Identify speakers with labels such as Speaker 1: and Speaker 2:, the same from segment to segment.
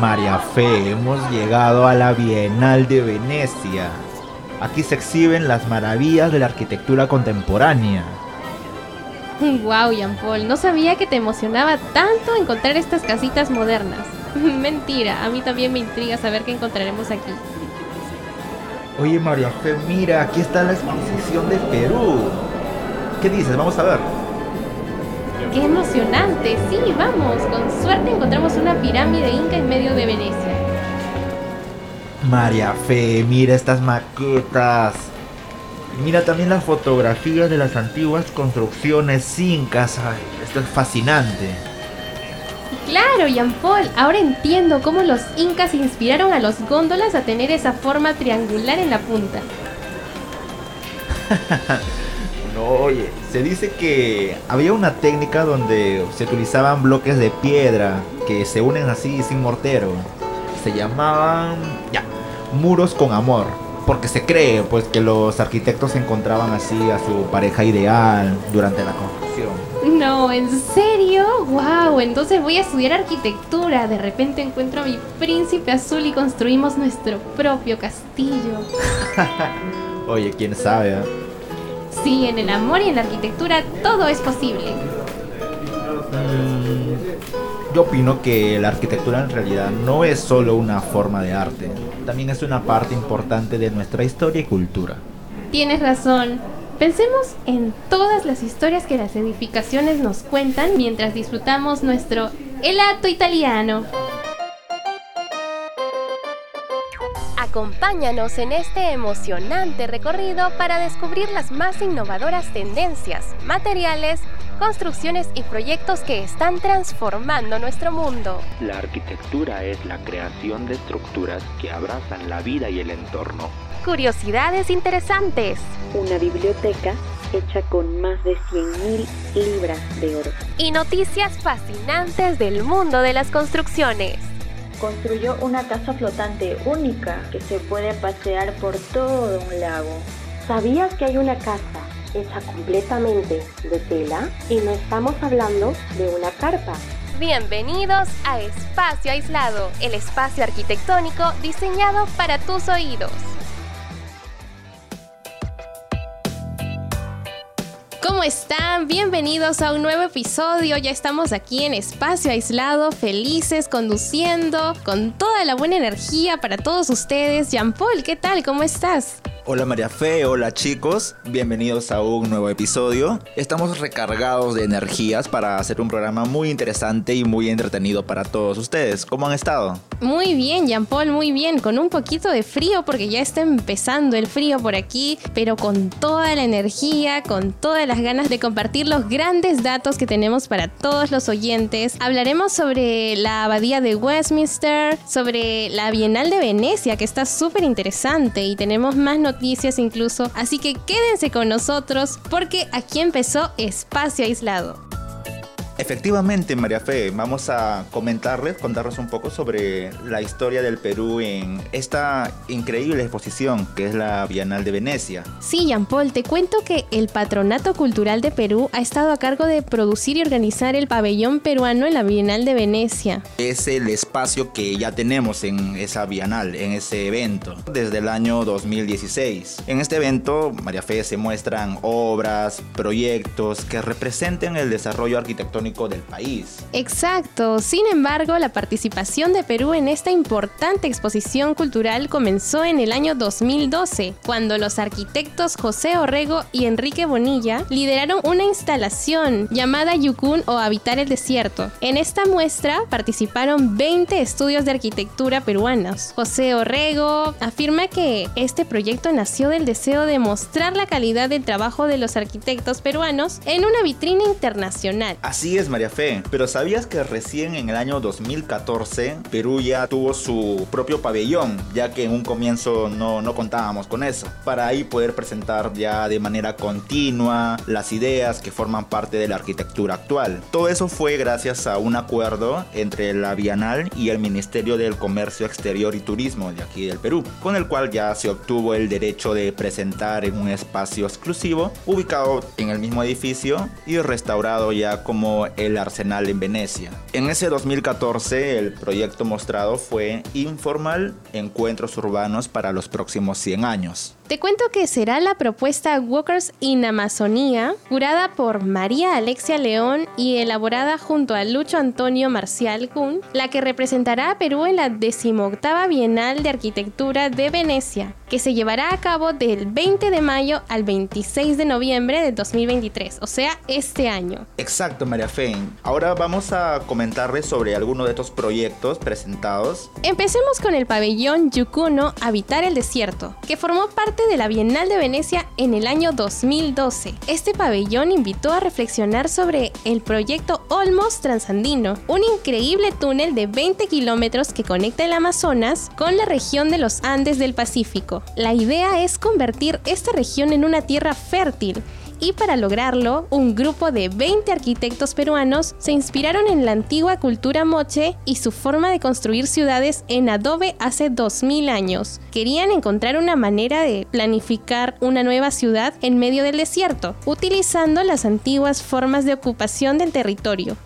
Speaker 1: María Fe, hemos llegado a la Bienal de Venecia. Aquí se exhiben las maravillas de la arquitectura contemporánea.
Speaker 2: Wow, Jean Paul, no sabía que te emocionaba tanto encontrar estas casitas modernas. Mentira, a mí también me intriga saber qué encontraremos aquí.
Speaker 1: Oye María Fe, mira, aquí está la exposición de Perú. ¿Qué dices? Vamos a ver.
Speaker 2: ¡Qué emocionante! Sí, vamos. Con suerte encontramos una pirámide inca en medio de Venecia.
Speaker 1: María Fe, mira estas maquetas. Mira también las fotografías de las antiguas construcciones incas. Ay, esto es fascinante.
Speaker 2: Claro, Jean Paul, ahora entiendo cómo los incas inspiraron a los góndolas a tener esa forma triangular en la punta.
Speaker 1: oye, se dice que había una técnica donde se utilizaban bloques de piedra que se unen así sin mortero. Se llamaban, ya, muros con amor. Porque se cree pues que los arquitectos encontraban así a su pareja ideal durante la construcción.
Speaker 2: No, ¿en serio? ¡Wow! Entonces voy a estudiar arquitectura. De repente encuentro a mi príncipe azul y construimos nuestro propio castillo.
Speaker 1: Oye, quién sabe. ¿eh?
Speaker 2: Sí, en el amor y en la arquitectura todo es posible.
Speaker 1: Mm, yo opino que la arquitectura en realidad no es solo una forma de arte, también es una parte importante de nuestra historia y cultura.
Speaker 2: Tienes razón. Pensemos en todas las historias que las edificaciones nos cuentan mientras disfrutamos nuestro helato italiano. Acompáñanos en este emocionante recorrido para descubrir las más innovadoras tendencias, materiales, construcciones y proyectos que están transformando nuestro mundo.
Speaker 3: La arquitectura es la creación de estructuras que abrazan la vida y el entorno.
Speaker 2: Curiosidades interesantes.
Speaker 4: Una biblioteca hecha con más de 100.000 libras de oro.
Speaker 2: Y noticias fascinantes del mundo de las construcciones.
Speaker 4: Construyó una casa flotante única que se puede pasear por todo un lago.
Speaker 5: ¿Sabías que hay una casa hecha completamente de tela? Y no estamos hablando de una carpa.
Speaker 2: Bienvenidos a Espacio Aislado, el espacio arquitectónico diseñado para tus oídos. ¿Cómo están? Bienvenidos a un nuevo episodio. Ya estamos aquí en Espacio Aislado, felices, conduciendo, con toda la buena energía para todos ustedes. Jean Paul, ¿qué tal? ¿Cómo estás?
Speaker 1: Hola María Fe, hola chicos, bienvenidos a un nuevo episodio. Estamos recargados de energías para hacer un programa muy interesante y muy entretenido para todos ustedes. ¿Cómo han estado?
Speaker 2: Muy bien, Jean Paul, muy bien, con un poquito de frío porque ya está empezando el frío por aquí, pero con toda la energía, con todas las ganas de compartir los grandes datos que tenemos para todos los oyentes. Hablaremos sobre la abadía de Westminster, sobre la Bienal de Venecia, que está súper interesante y tenemos más noticias incluso. Así que quédense con nosotros porque aquí empezó Espacio Aislado.
Speaker 1: Efectivamente, María Fe, vamos a comentarles, contarles un poco sobre la historia del Perú en esta increíble exposición que es la Bienal de Venecia.
Speaker 2: Sí, Jean Paul, te cuento que el Patronato Cultural de Perú ha estado a cargo de producir y organizar el pabellón peruano en la Bienal de Venecia.
Speaker 1: Es el espacio que ya tenemos en esa Bienal, en ese evento, desde el año 2016. En este evento, María Fe, se muestran obras, proyectos que representen el desarrollo arquitectónico del país.
Speaker 2: Exacto. Sin embargo, la participación de Perú en esta importante exposición cultural comenzó en el año 2012, cuando los arquitectos José Orrego y Enrique Bonilla lideraron una instalación llamada Yukun o Habitar el Desierto. En esta muestra participaron 20 estudios de arquitectura peruanos. José Orrego afirma que este proyecto nació del deseo de mostrar la calidad del trabajo de los arquitectos peruanos en una vitrina internacional.
Speaker 1: Así es, María Fe, pero ¿sabías que recién en el año 2014 Perú ya tuvo su propio pabellón, ya que en un comienzo no, no contábamos con eso, para ahí poder presentar ya de manera continua las ideas que forman parte de la arquitectura actual. Todo eso fue gracias a un acuerdo entre la Bienal y el Ministerio del Comercio Exterior y Turismo de aquí del Perú, con el cual ya se obtuvo el derecho de presentar en un espacio exclusivo ubicado en el mismo edificio y restaurado ya como el Arsenal en Venecia. En ese 2014 el proyecto mostrado fue Informal Encuentros Urbanos para los próximos 100 años.
Speaker 2: Te cuento que será la propuesta Walkers in Amazonía, curada por María Alexia León y elaborada junto a Lucho Antonio Marcial Kuhn, la que representará a Perú en la decimoctava Bienal de Arquitectura de Venecia, que se llevará a cabo del 20 de mayo al 26 de noviembre de 2023, o sea, este año.
Speaker 1: Exacto, María Fe. Ahora vamos a comentarles sobre algunos de estos proyectos presentados.
Speaker 2: Empecemos con el pabellón Yukuno Habitar el Desierto, que formó parte de la Bienal de Venecia en el año 2012. Este pabellón invitó a reflexionar sobre el proyecto Olmos Transandino, un increíble túnel de 20 kilómetros que conecta el Amazonas con la región de los Andes del Pacífico. La idea es convertir esta región en una tierra fértil y para lograrlo, un grupo de 20 arquitectos peruanos se inspiraron en la antigua cultura moche y su forma de construir ciudades en adobe hace 2000 años. Querían encontrar una manera de planificar una nueva ciudad en medio del desierto, utilizando las antiguas formas de ocupación del territorio.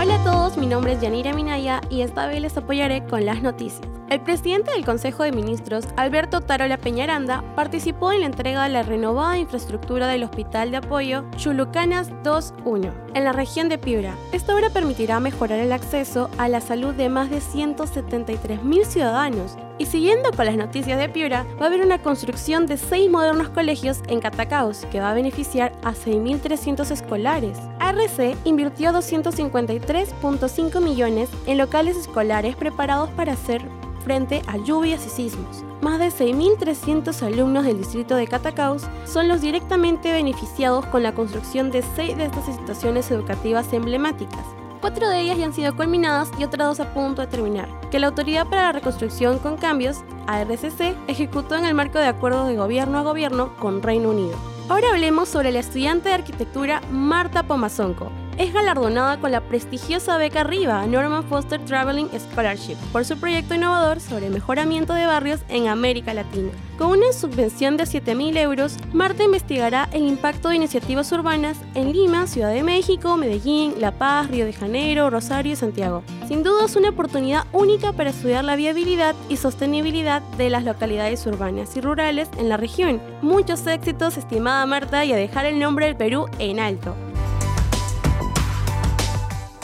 Speaker 6: Hola a todos, mi nombre es Yanira Minaya y esta vez les apoyaré con las noticias. El presidente del Consejo de Ministros, Alberto Tarola Peñaranda, participó en la entrega de la renovada infraestructura del Hospital de Apoyo Chulucanas 2.1 en la región de Piura. Esta obra permitirá mejorar el acceso a la salud de más de 173.000 ciudadanos. Y siguiendo con las noticias de Piura, va a haber una construcción de seis modernos colegios en Catacaos que va a beneficiar a 6.300 escolares. ARC invirtió 253.5 millones en locales escolares preparados para hacer frente a lluvias y sismos. Más de 6.300 alumnos del distrito de Catacaos son los directamente beneficiados con la construcción de seis de estas instituciones educativas emblemáticas. Cuatro de ellas ya han sido culminadas y otras dos a punto de terminar, que la Autoridad para la Reconstrucción con Cambios, ARCC, ejecutó en el marco de acuerdos de gobierno a gobierno con Reino Unido. Ahora hablemos sobre la estudiante de arquitectura Marta Pomazonco, es galardonada con la prestigiosa beca RIVA Norman Foster Traveling Scholarship por su proyecto innovador sobre mejoramiento de barrios en América Latina. Con una subvención de 7.000 euros, Marta investigará el impacto de iniciativas urbanas en Lima, Ciudad de México, Medellín, La Paz, Río de Janeiro, Rosario y Santiago. Sin duda es una oportunidad única para estudiar la viabilidad y sostenibilidad de las localidades urbanas y rurales en la región. Muchos éxitos, estimada Marta, y a dejar el nombre del Perú en alto.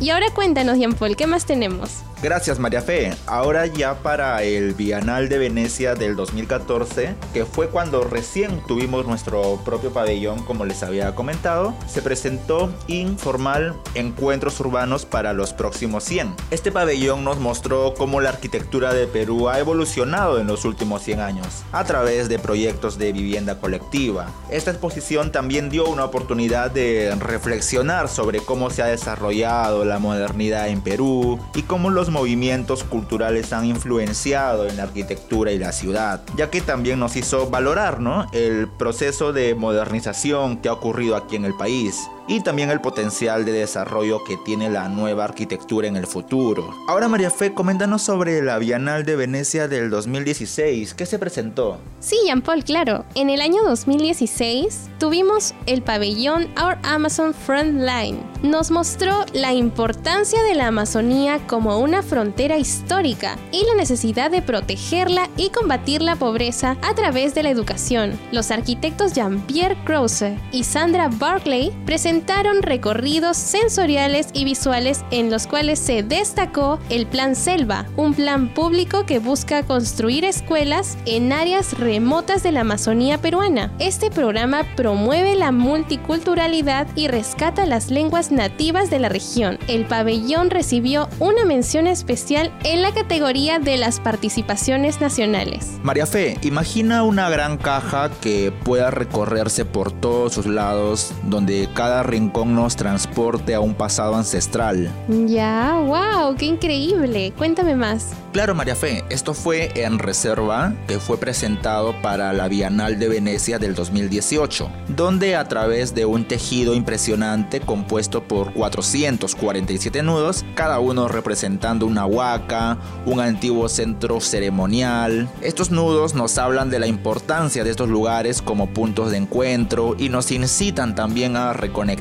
Speaker 2: Y ahora cuéntanos, Jean Paul, ¿qué más tenemos?
Speaker 1: Gracias María Fe. Ahora ya para el Bienal de Venecia del 2014, que fue cuando recién tuvimos nuestro propio pabellón, como les había comentado, se presentó Informal Encuentros Urbanos para los próximos 100. Este pabellón nos mostró cómo la arquitectura de Perú ha evolucionado en los últimos 100 años, a través de proyectos de vivienda colectiva. Esta exposición también dio una oportunidad de reflexionar sobre cómo se ha desarrollado la modernidad en Perú y cómo los movimientos culturales han influenciado en la arquitectura y la ciudad, ya que también nos hizo valorar ¿no? el proceso de modernización que ha ocurrido aquí en el país y también el potencial de desarrollo que tiene la nueva arquitectura en el futuro. Ahora María Fe, coméntanos sobre la Bienal de Venecia del 2016. ¿Qué se presentó?
Speaker 2: Sí, Jean Paul, claro. En el año 2016 tuvimos el pabellón Our Amazon Frontline. Nos mostró la importancia de la Amazonía como una frontera histórica y la necesidad de protegerla y combatir la pobreza a través de la educación. Los arquitectos Jean-Pierre Krause y Sandra Barclay presentaron presentaron recorridos sensoriales y visuales en los cuales se destacó el Plan Selva, un plan público que busca construir escuelas en áreas remotas de la Amazonía peruana. Este programa promueve la multiculturalidad y rescata las lenguas nativas de la región. El pabellón recibió una mención especial en la categoría de las participaciones nacionales.
Speaker 1: María Fe, imagina una gran caja que pueda recorrerse por todos sus lados, donde cada rincón nos transporte a un pasado ancestral.
Speaker 2: Ya, wow, qué increíble. Cuéntame más.
Speaker 1: Claro, María Fe, esto fue en reserva que fue presentado para la Bienal de Venecia del 2018, donde a través de un tejido impresionante compuesto por 447 nudos, cada uno representando una huaca, un antiguo centro ceremonial. Estos nudos nos hablan de la importancia de estos lugares como puntos de encuentro y nos incitan también a reconectar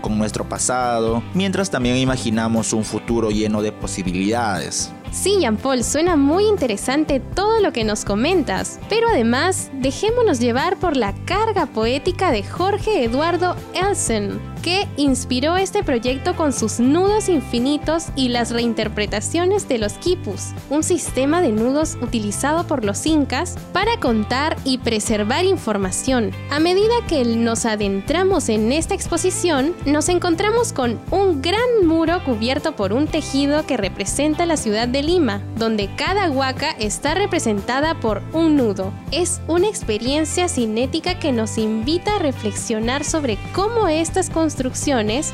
Speaker 1: con nuestro pasado, mientras también imaginamos un futuro lleno de posibilidades.
Speaker 2: Sí, Jean Paul, suena muy interesante todo lo que nos comentas, pero además dejémonos llevar por la carga poética de Jorge Eduardo Elsen, que inspiró este proyecto con sus nudos infinitos y las reinterpretaciones de los quipus, un sistema de nudos utilizado por los incas para contar y preservar información. A medida que nos adentramos en esta exposición, nos encontramos con un gran muro cubierto por un tejido que representa la ciudad de Lima, donde cada huaca está representada por un nudo. Es una experiencia cinética que nos invita a reflexionar sobre cómo estas construcciones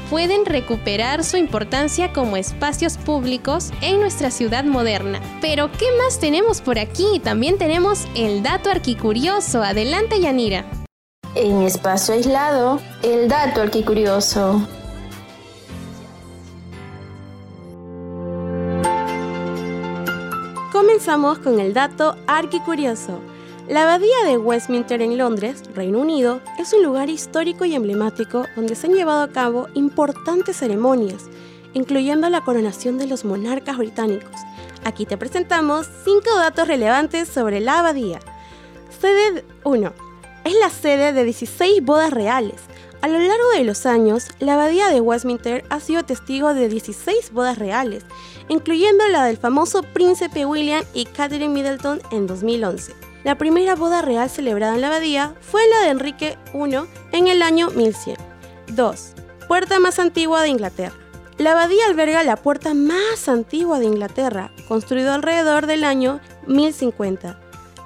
Speaker 2: pueden recuperar su importancia como espacios públicos en nuestra ciudad moderna. Pero, ¿qué más tenemos por aquí? También tenemos el dato arquicurioso. Adelante, Yanira.
Speaker 4: En espacio aislado, el dato arquicurioso.
Speaker 6: Comenzamos con el dato arquicurioso. La abadía de Westminster en Londres, Reino Unido, es un lugar histórico y emblemático donde se han llevado a cabo importantes ceremonias, incluyendo la coronación de los monarcas británicos. Aquí te presentamos 5 datos relevantes sobre la abadía. Sede 1. Es la sede de 16 bodas reales. A lo largo de los años, la abadía de Westminster ha sido testigo de 16 bodas reales, incluyendo la del famoso príncipe William y Catherine Middleton en 2011. La primera boda real celebrada en la abadía fue la de Enrique I en el año 1100. 2. Puerta más antigua de Inglaterra. La abadía alberga la puerta más antigua de Inglaterra, construida alrededor del año 1050.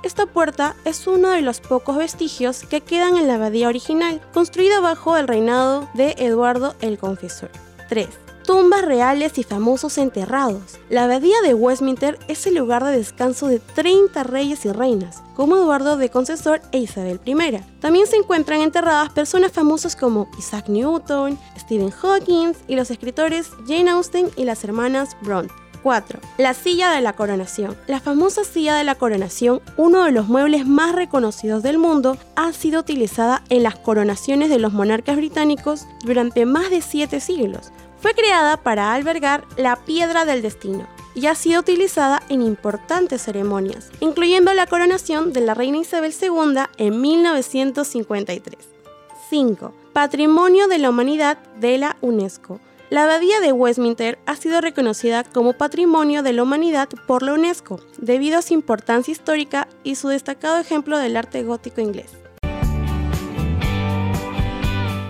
Speaker 6: Esta puerta es uno de los pocos vestigios que quedan en la abadía original, construida bajo el reinado de Eduardo el Confesor. 3 tumbas reales y famosos enterrados. La abadía de Westminster es el lugar de descanso de 30 reyes y reinas, como Eduardo de Concesor e Isabel I. También se encuentran enterradas personas famosas como Isaac Newton, Stephen Hawking y los escritores Jane Austen y las hermanas Bronte. 4. La silla de la coronación. La famosa silla de la coronación, uno de los muebles más reconocidos del mundo, ha sido utilizada en las coronaciones de los monarcas británicos durante más de 7 siglos. Fue creada para albergar la piedra del destino y ha sido utilizada en importantes ceremonias, incluyendo la coronación de la reina Isabel II en 1953. 5. Patrimonio de la Humanidad de la UNESCO. La abadía de Westminster ha sido reconocida como Patrimonio de la Humanidad por la UNESCO, debido a su importancia histórica y su destacado ejemplo del arte gótico inglés.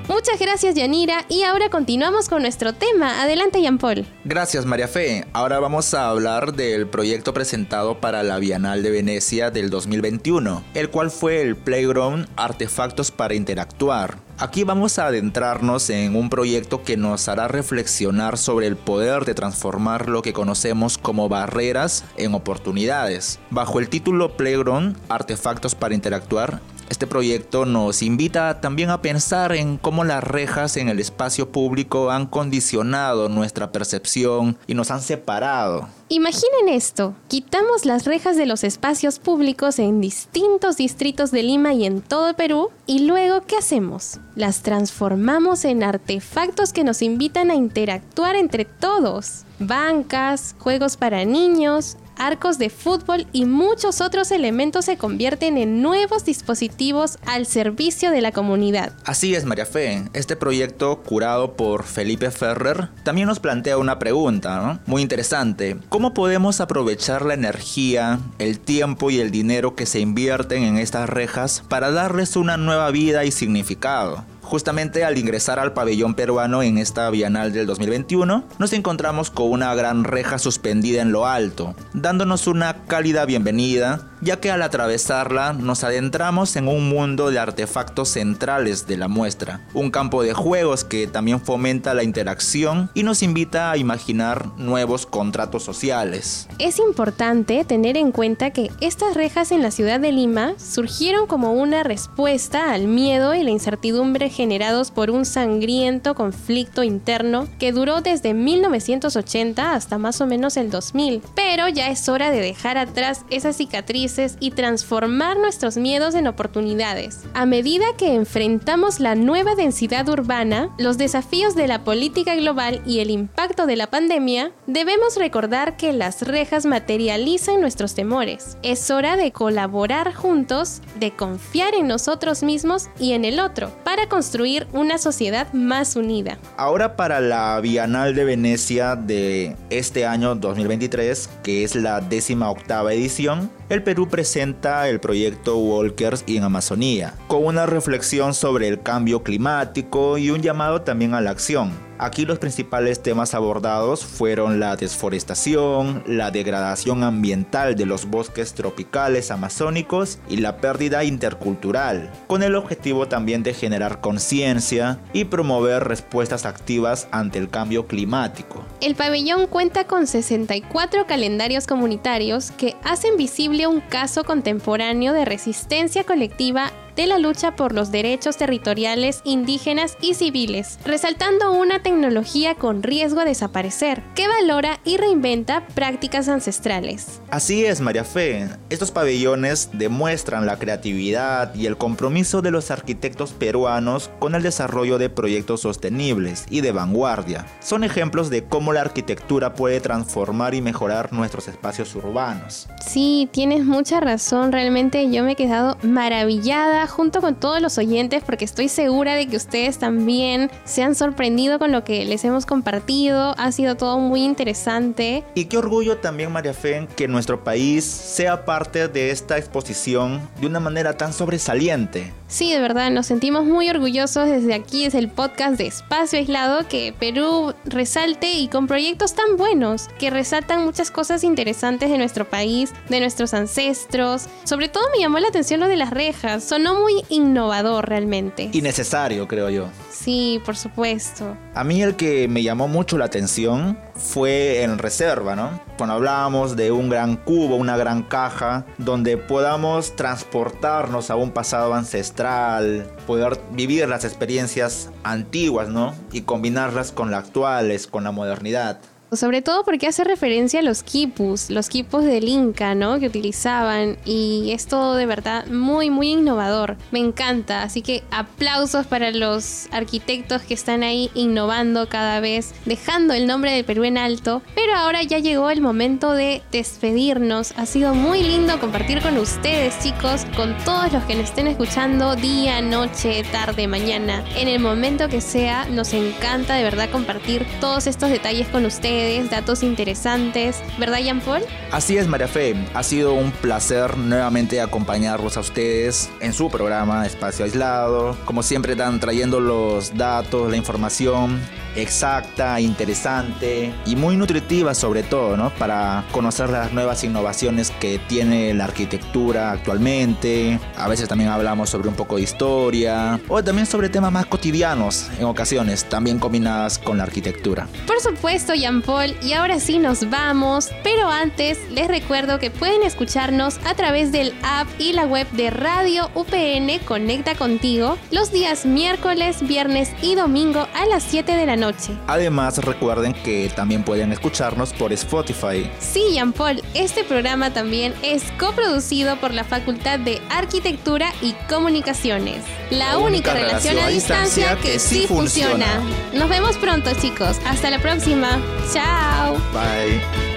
Speaker 2: Muchas gracias Yanira y ahora continuamos con nuestro tema. Adelante Jean Paul.
Speaker 1: Gracias María Fe. Ahora vamos a hablar del proyecto presentado para la Bienal de Venecia del 2021, el cual fue el Playground Artefactos para Interactuar. Aquí vamos a adentrarnos en un proyecto que nos hará reflexionar sobre el poder de transformar lo que conocemos como barreras en oportunidades. Bajo el título Playground Artefactos para Interactuar, este proyecto nos invita también a pensar en cómo las rejas en el espacio público han condicionado nuestra percepción y nos han separado.
Speaker 2: Imaginen esto, quitamos las rejas de los espacios públicos en distintos distritos de Lima y en todo Perú y luego ¿qué hacemos? Las transformamos en artefactos que nos invitan a interactuar entre todos. Bancas, juegos para niños, arcos de fútbol y muchos otros elementos se convierten en nuevos dispositivos al servicio de la comunidad.
Speaker 1: Así es, María Fe. Este proyecto, curado por Felipe Ferrer, también nos plantea una pregunta muy interesante. ¿Cómo podemos aprovechar la energía, el tiempo y el dinero que se invierten en estas rejas para darles una nueva vida y significado? Justamente al ingresar al pabellón peruano en esta Bienal del 2021, nos encontramos con una gran reja suspendida en lo alto, dándonos una cálida bienvenida, ya que al atravesarla nos adentramos en un mundo de artefactos centrales de la muestra, un campo de juegos que también fomenta la interacción y nos invita a imaginar nuevos contratos sociales.
Speaker 2: Es importante tener en cuenta que estas rejas en la ciudad de Lima surgieron como una respuesta al miedo y la incertidumbre generados por un sangriento conflicto interno que duró desde 1980 hasta más o menos el 2000. Pero ya es hora de dejar atrás esas cicatrices y transformar nuestros miedos en oportunidades. A medida que enfrentamos la nueva densidad urbana, los desafíos de la política global y el impacto de la pandemia, debemos recordar que las rejas materializan nuestros temores. Es hora de colaborar juntos, de confiar en nosotros mismos y en el otro, para construir una sociedad más unida.
Speaker 1: Ahora para la Bienal de Venecia de este año 2023, que es la décima octava edición, el Perú presenta el proyecto Walkers en Amazonía, con una reflexión sobre el cambio climático y un llamado también a la acción. Aquí los principales temas abordados fueron la desforestación, la degradación ambiental de los bosques tropicales amazónicos y la pérdida intercultural, con el objetivo también de generar conciencia y promover respuestas activas ante el cambio climático.
Speaker 2: El pabellón cuenta con 64 calendarios comunitarios que hacen visible un caso contemporáneo de resistencia colectiva de la lucha por los derechos territoriales indígenas y civiles, resaltando una tecnología con riesgo a desaparecer, que valora y reinventa prácticas ancestrales.
Speaker 1: Así es, María Fe. Estos pabellones demuestran la creatividad y el compromiso de los arquitectos peruanos con el desarrollo de proyectos sostenibles y de vanguardia. Son ejemplos de cómo la arquitectura puede transformar y mejorar nuestros espacios urbanos.
Speaker 2: Sí, tienes mucha razón. Realmente yo me he quedado maravillada junto con todos los oyentes porque estoy segura de que ustedes también se han sorprendido con lo que les hemos compartido. Ha sido todo muy interesante.
Speaker 1: Y qué orgullo también, María Fe, que nuestro país sea parte de esta exposición de una manera tan sobresaliente.
Speaker 2: Sí, de verdad, nos sentimos muy orgullosos desde aquí, es el podcast de Espacio Aislado, que Perú resalte y con proyectos tan buenos, que resaltan muchas cosas interesantes de nuestro país, de nuestros ancestros. Sobre todo me llamó la atención lo de las rejas, sonó muy innovador realmente.
Speaker 1: Y necesario, creo yo.
Speaker 2: Sí, por supuesto.
Speaker 1: A mí el que me llamó mucho la atención fue en reserva, ¿no? Cuando hablábamos de un gran cubo, una gran caja, donde podamos transportarnos a un pasado ancestral, poder vivir las experiencias antiguas, ¿no? Y combinarlas con las actuales, con la modernidad.
Speaker 2: Sobre todo porque hace referencia a los quipus, los quipus del Inca, ¿no? Que utilizaban. Y es todo de verdad muy, muy innovador. Me encanta. Así que aplausos para los arquitectos que están ahí innovando cada vez, dejando el nombre de Perú en alto. Pero ahora ya llegó el momento de despedirnos. Ha sido muy lindo compartir con ustedes, chicos, con todos los que nos estén escuchando día, noche, tarde, mañana. En el momento que sea, nos encanta de verdad compartir todos estos detalles con ustedes datos interesantes, ¿verdad, Jean Paul?
Speaker 1: Así es, María Fe. Ha sido un placer nuevamente acompañarlos a ustedes en su programa Espacio Aislado. Como siempre, están trayendo los datos, la información exacta, interesante y muy nutritiva sobre todo, ¿no? Para conocer las nuevas innovaciones que tiene la arquitectura actualmente. A veces también hablamos sobre un poco de historia o también sobre temas más cotidianos en ocasiones, también combinadas con la arquitectura.
Speaker 2: Por supuesto, Jean Paul y ahora sí nos vamos, pero antes les recuerdo que pueden escucharnos a través del app y la web de Radio UPN Conecta Contigo los días miércoles, viernes y domingo a las 7 de la noche.
Speaker 1: Además recuerden que también pueden escucharnos por Spotify.
Speaker 2: Sí, Jean Paul, este programa también es coproducido por la Facultad de Arquitectura y Comunicaciones. La, única, relación, a distancia que, sí funciona. funciona. Nos vemos pronto chicos, hasta la próxima. Tchau.
Speaker 1: Bye.